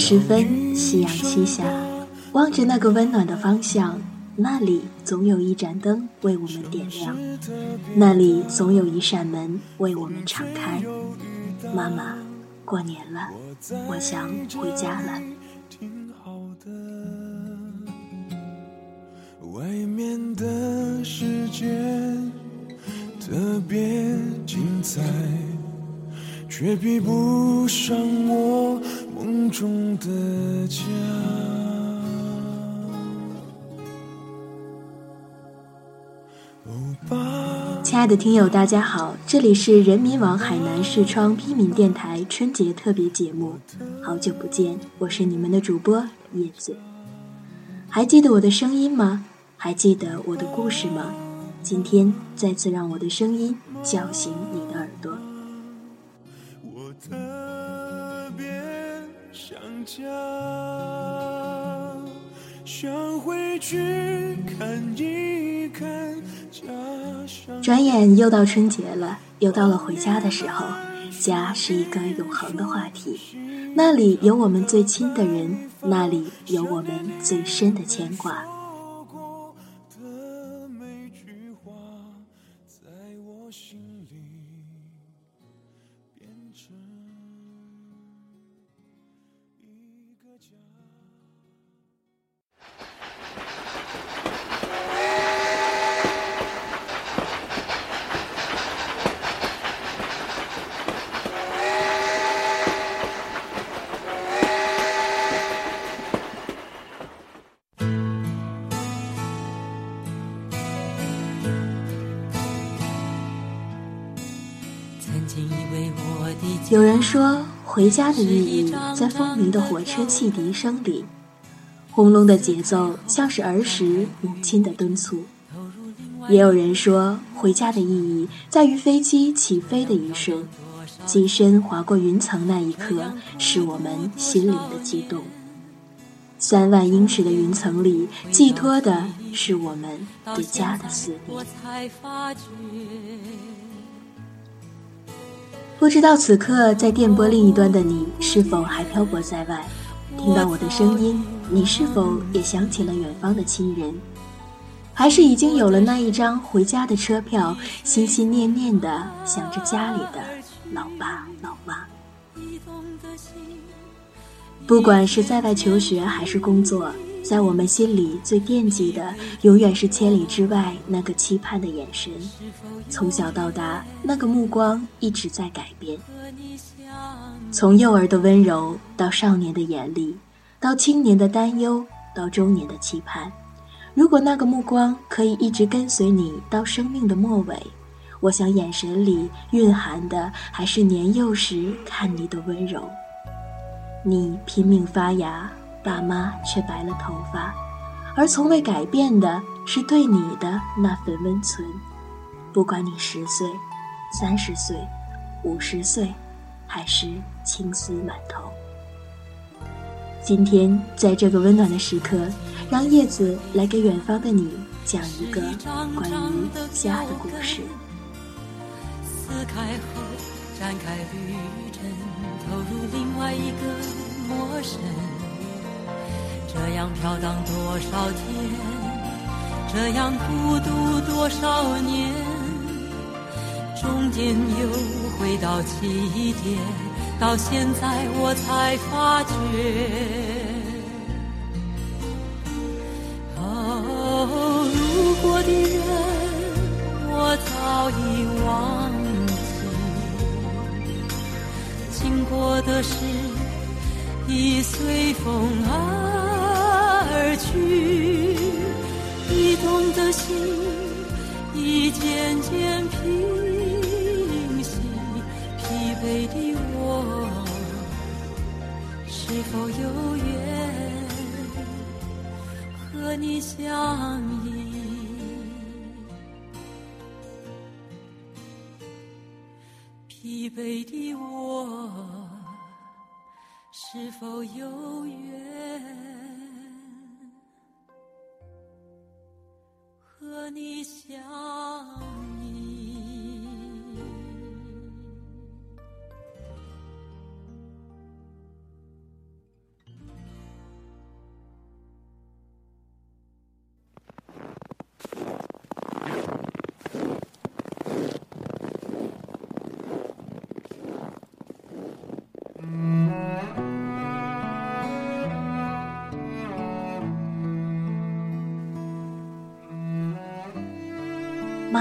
时分，夕阳西下，望着那个温暖的方向，那里总有一盏灯为我们点亮，那里总有一扇门为我们敞开。妈妈，过年了，我想回家了。外面的世界特别精彩，却比不上我梦中的家。亲爱的听友，大家好，这里是人民网海南视窗批民电台春节特别节目，好久不见，我是你们的主播叶子。还记得我的声音吗？还记得我的故事吗？今天再次让我的声音叫醒你想回去。转眼又到春节了，又到了回家的时候。家是一个永恒的话题，那里有我们最亲的人，那里有我们最深的牵挂。有人说，回家的意义在风鸣的火车汽笛声里，轰隆的节奏像是儿时母亲的敦促。也有人说，回家的意义在于飞机起飞的一瞬，机身划过云层那一刻，是我们心灵的激动。三万英尺的云层里，寄托的是我们对家的思念。不知道此刻在电波另一端的你是否还漂泊在外？听到我的声音，你是否也想起了远方的亲人？还是已经有了那一张回家的车票，心心念念的想着家里的老爸老妈？不管是在外求学还是工作，在我们心里最惦记的，永远是千里之外那个期盼的眼神。从小到大，那个目光一直在改变。从幼儿的温柔，到少年的严厉，到青年的担忧，到中年的期盼。如果那个目光可以一直跟随你到生命的末尾，我想眼神里蕴含的还是年幼时看你的温柔。你拼命发芽，爸妈却白了头发，而从未改变的是对你的那份温存。不管你十岁、三十岁、五十岁，还是青丝满头。今天在这个温暖的时刻，让叶子来给远方的你讲一个关于家的故事。撕开后展开旅程，投入另外一个陌生。这样飘荡多少天，这样孤独多少年，中间又回到起点，到现在我才发觉。哦，路过的人我早已忘记，经过的事已随风而去，移动的心已渐渐平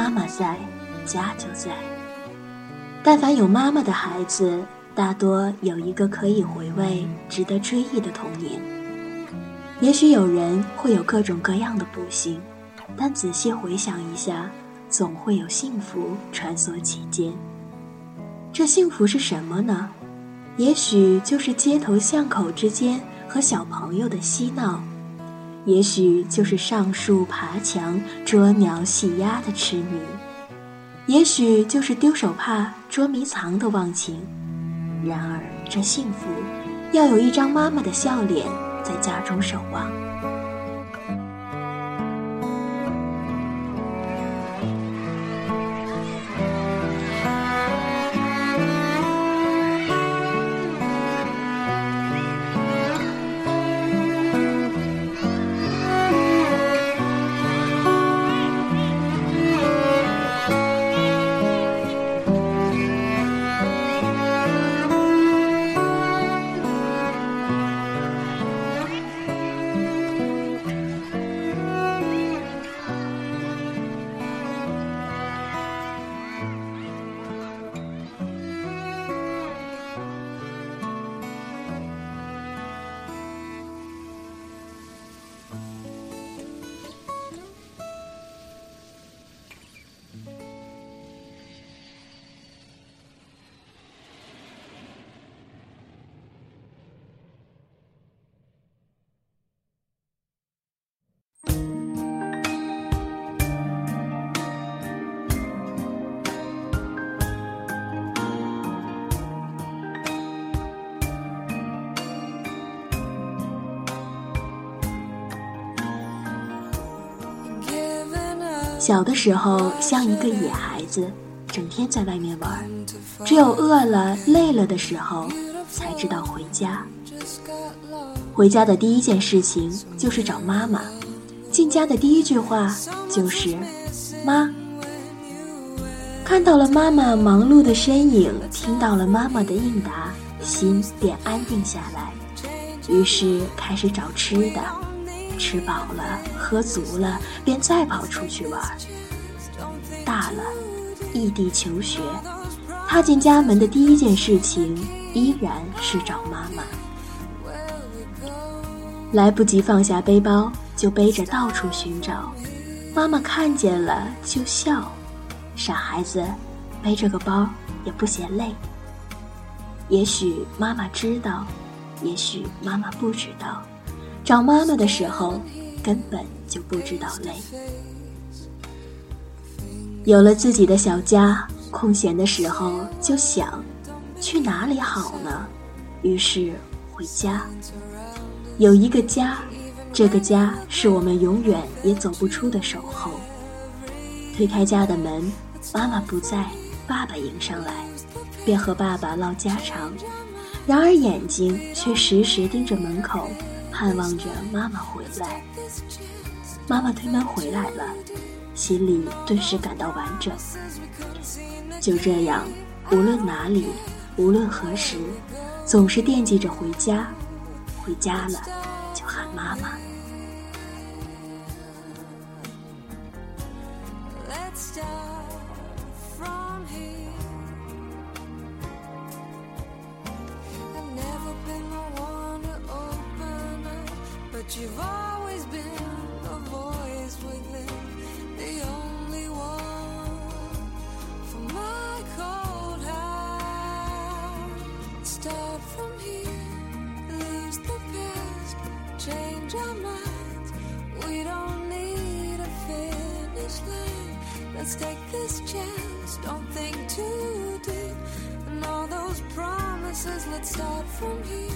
妈妈在，家就在。但凡有妈妈的孩子，大多有一个可以回味、值得追忆的童年。也许有人会有各种各样的不幸，但仔细回想一下，总会有幸福穿梭其间。这幸福是什么呢？也许就是街头巷口之间和小朋友的嬉闹，也许就是上树爬墙、捉鸟戏鸭的痴迷，也许就是丢手帕、捉迷藏的忘情。然而，这幸福，要有一张妈妈的笑脸在家中守望。小的时候像一个野孩子，整天在外面玩，只有饿了、累了的时候才知道回家。回家的第一件事情就是找妈妈，进家的第一句话就是“妈”。看到了妈妈忙碌的身影，听到了妈妈的应答，心便安定下来，于是开始找吃的。吃饱了，喝足了，便再跑出去玩。大了，异地求学，踏进家门的第一件事情依然是找妈妈。来不及放下背包，就背着到处寻找。妈妈看见了就笑，傻孩子，背着个包也不嫌累。也许妈妈知道，也许妈妈不知道。找妈妈的时候，根本就不知道累。有了自己的小家，空闲的时候就想，去哪里好呢？于是回家。有一个家，这个家是我们永远也走不出的守候。推开家的门，妈妈不在，爸爸迎上来，便和爸爸唠家常，然而眼睛却时时盯着门口。盼望着妈妈回来，妈妈推门回来了，心里顿时感到完整。就这样，无论哪里，无论何时，总是惦记着回家。回家了，You've always been the voice within, the only one for my cold heart. Start from here, the past, change our minds. We don't need a finish line. Let's take this chance, don't think too deep. And all those promises, let's start from here,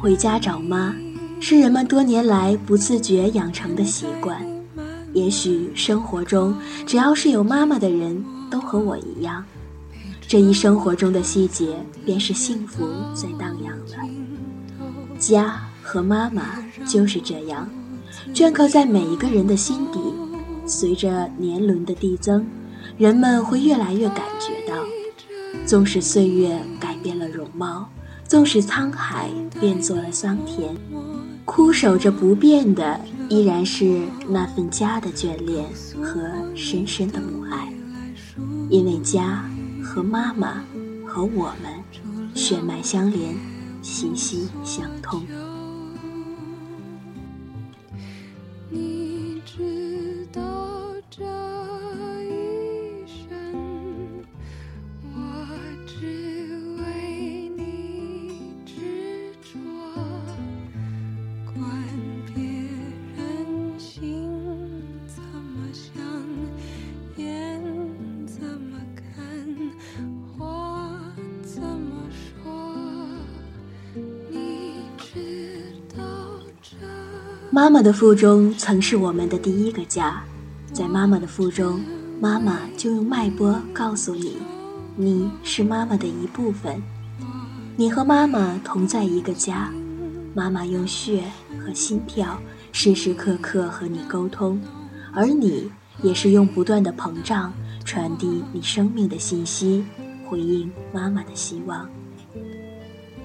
回家找妈，是人们多年来不自觉养成的习惯。也许生活中只要是有妈妈的人，都和我一样。这一生活中的细节，便是幸福在荡漾了。家和妈妈就是这样，镌刻在每一个人的心底。随着年轮的递增，人们会越来越感觉到，纵使岁月改变了容貌，纵使沧海变作了桑田，枯守着不变的，依然是那份家的眷恋和深深的母爱。因为家。和妈妈和我们血脉相连，息息相通。妈妈的腹中曾是我们的第一个家，在妈妈的腹中，妈妈就用脉搏告诉你，你是妈妈的一部分，你和妈妈同在一个家，妈妈用血和心跳时时刻刻和你沟通，而你也是用不断的膨胀传递你生命的信息，回应妈妈的希望。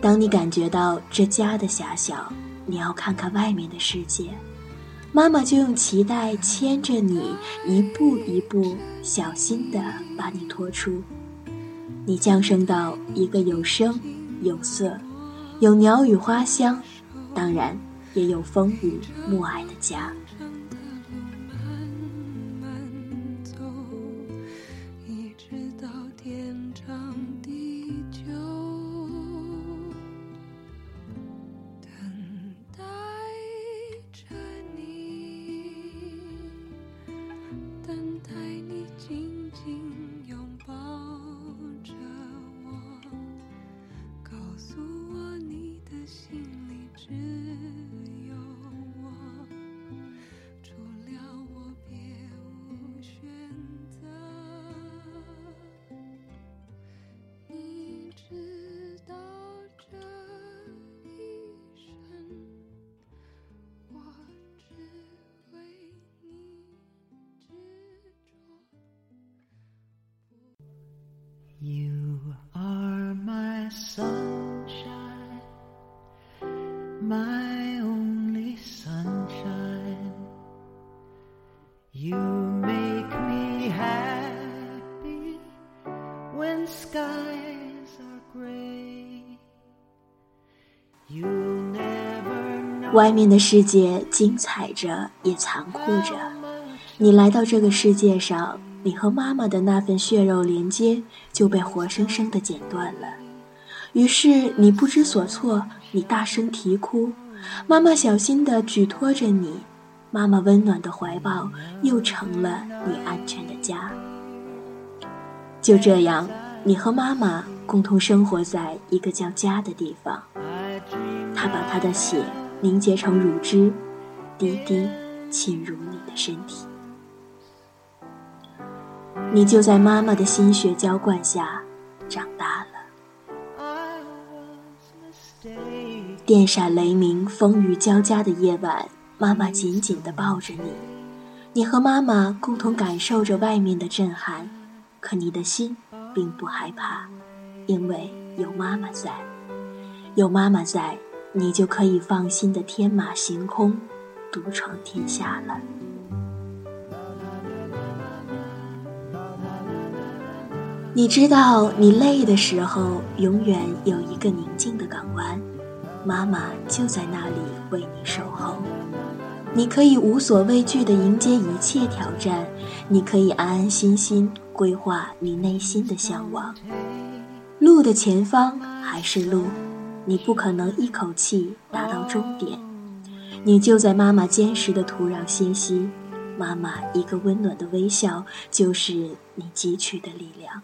当你感觉到这家的狭小。你要看看外面的世界，妈妈就用脐带牵着你，一步一步小心地把你拖出。你降生到一个有声有色、有鸟语花香，当然也有风雨暮霭的家。外面的世界精彩着，也残酷着。你来到这个世界上，你和妈妈的那份血肉连接就被活生生的剪断了。于是你不知所措，你大声啼哭。妈妈小心地举托着你，妈妈温暖的怀抱又成了你安全的家。就这样，你和妈妈共同生活在一个叫家的地方。她把她的血。凝结成乳汁，滴滴浸入你的身体。你就在妈妈的心血浇灌下长大了。电闪雷鸣、风雨交加的夜晚，妈妈紧紧地抱着你，你和妈妈共同感受着外面的震撼，可你的心并不害怕，因为有妈妈在，有妈妈在。你就可以放心的天马行空，独闯天下了。你知道，你累的时候，永远有一个宁静的港湾，妈妈就在那里为你守候。你可以无所畏惧的迎接一切挑战，你可以安安心心规划你内心的向往。路的前方还是路。你不可能一口气达到终点，你就在妈妈坚实的土壤歇息，妈妈一个温暖的微笑就是你汲取的力量。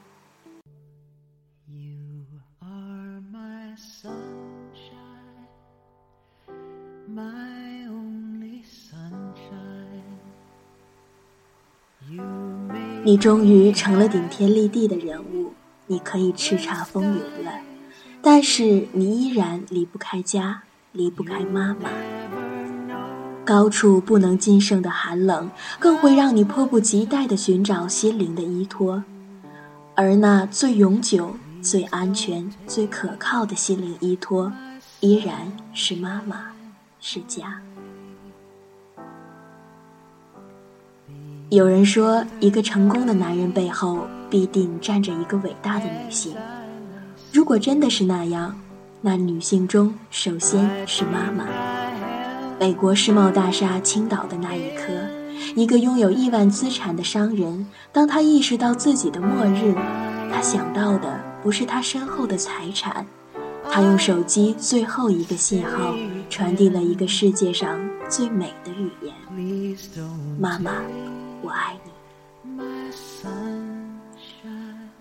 你终于成了顶天立地的人物，你可以叱咤风云了，但是你依然离不开家，离不开妈妈。高处不能尽胜的寒冷，更会让你迫不及待地寻找心灵的依托，而那最永久、最安全、最可靠的心灵依托，依然是妈妈，是家。有人说，一个成功的男人背后必定站着一个伟大的女性。如果真的是那样，那女性中首先是妈妈。美国世贸大厦倾倒的那一刻，一个拥有亿万资产的商人，当他意识到自己的末日，他想到的不是他身后的财产，他用手机最后一个信号传递了一个世界上最美的语言：妈妈。我爱你，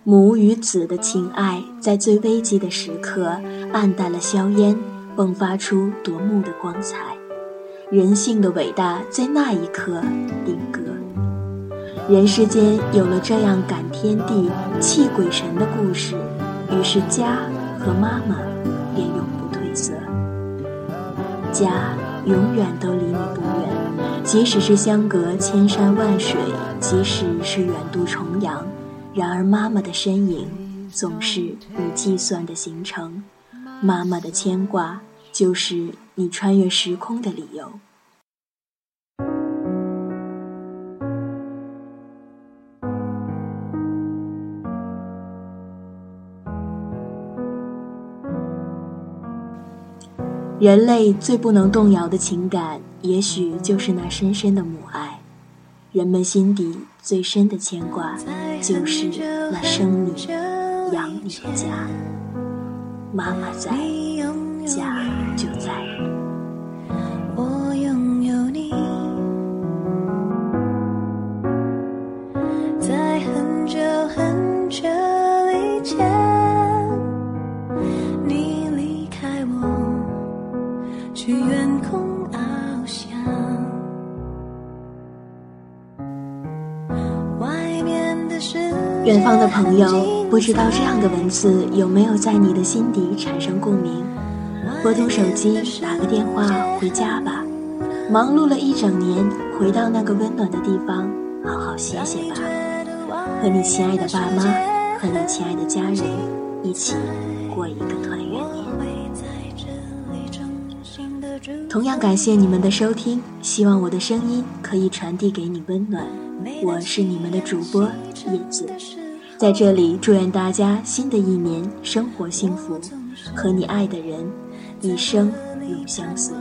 母与子的情爱在最危急的时刻暗淡了硝烟，迸发出夺目的光彩。人性的伟大在那一刻定格。人世间有了这样感天地、泣鬼神的故事，于是家和妈妈便永不褪色。家永远都离你不远。即使是相隔千山万水，即使是远渡重洋，然而妈妈的身影总是你计算的行程，妈妈的牵挂就是你穿越时空的理由。人类最不能动摇的情感，也许就是那深深的母爱。人们心底最深的牵挂，就是那生你、养你的家。妈妈在，家就在。远方的朋友，不知道这样的文字有没有在你的心底产生共鸣？拨通手机，打个电话回家吧。忙碌了一整年，回到那个温暖的地方，好好歇歇吧。和你亲爱的爸妈，和你亲爱的家人，一起过一个团圆年。同样感谢你们的收听，希望我的声音可以传递给你温暖。我是你们的主播叶子。在这里，祝愿大家新的一年生活幸福，和你爱的人一生永相随。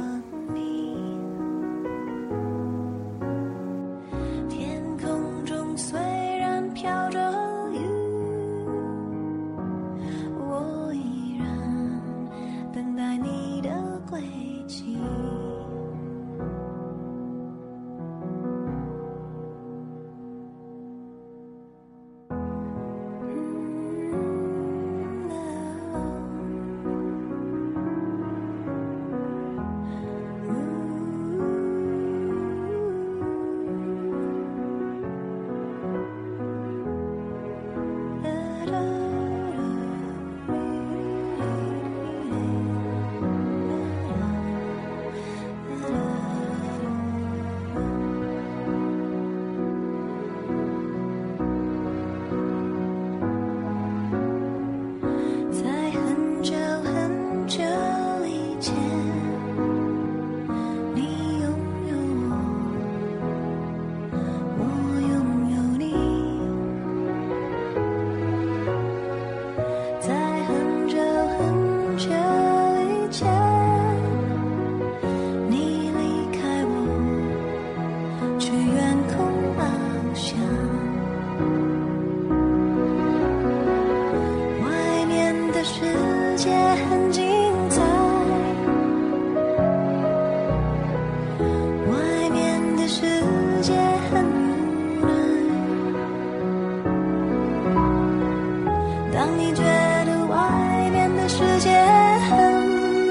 外面的世界很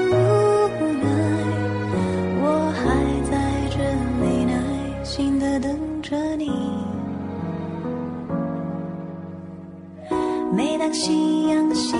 无奈我还在这里耐心的等着你。每当夕阳西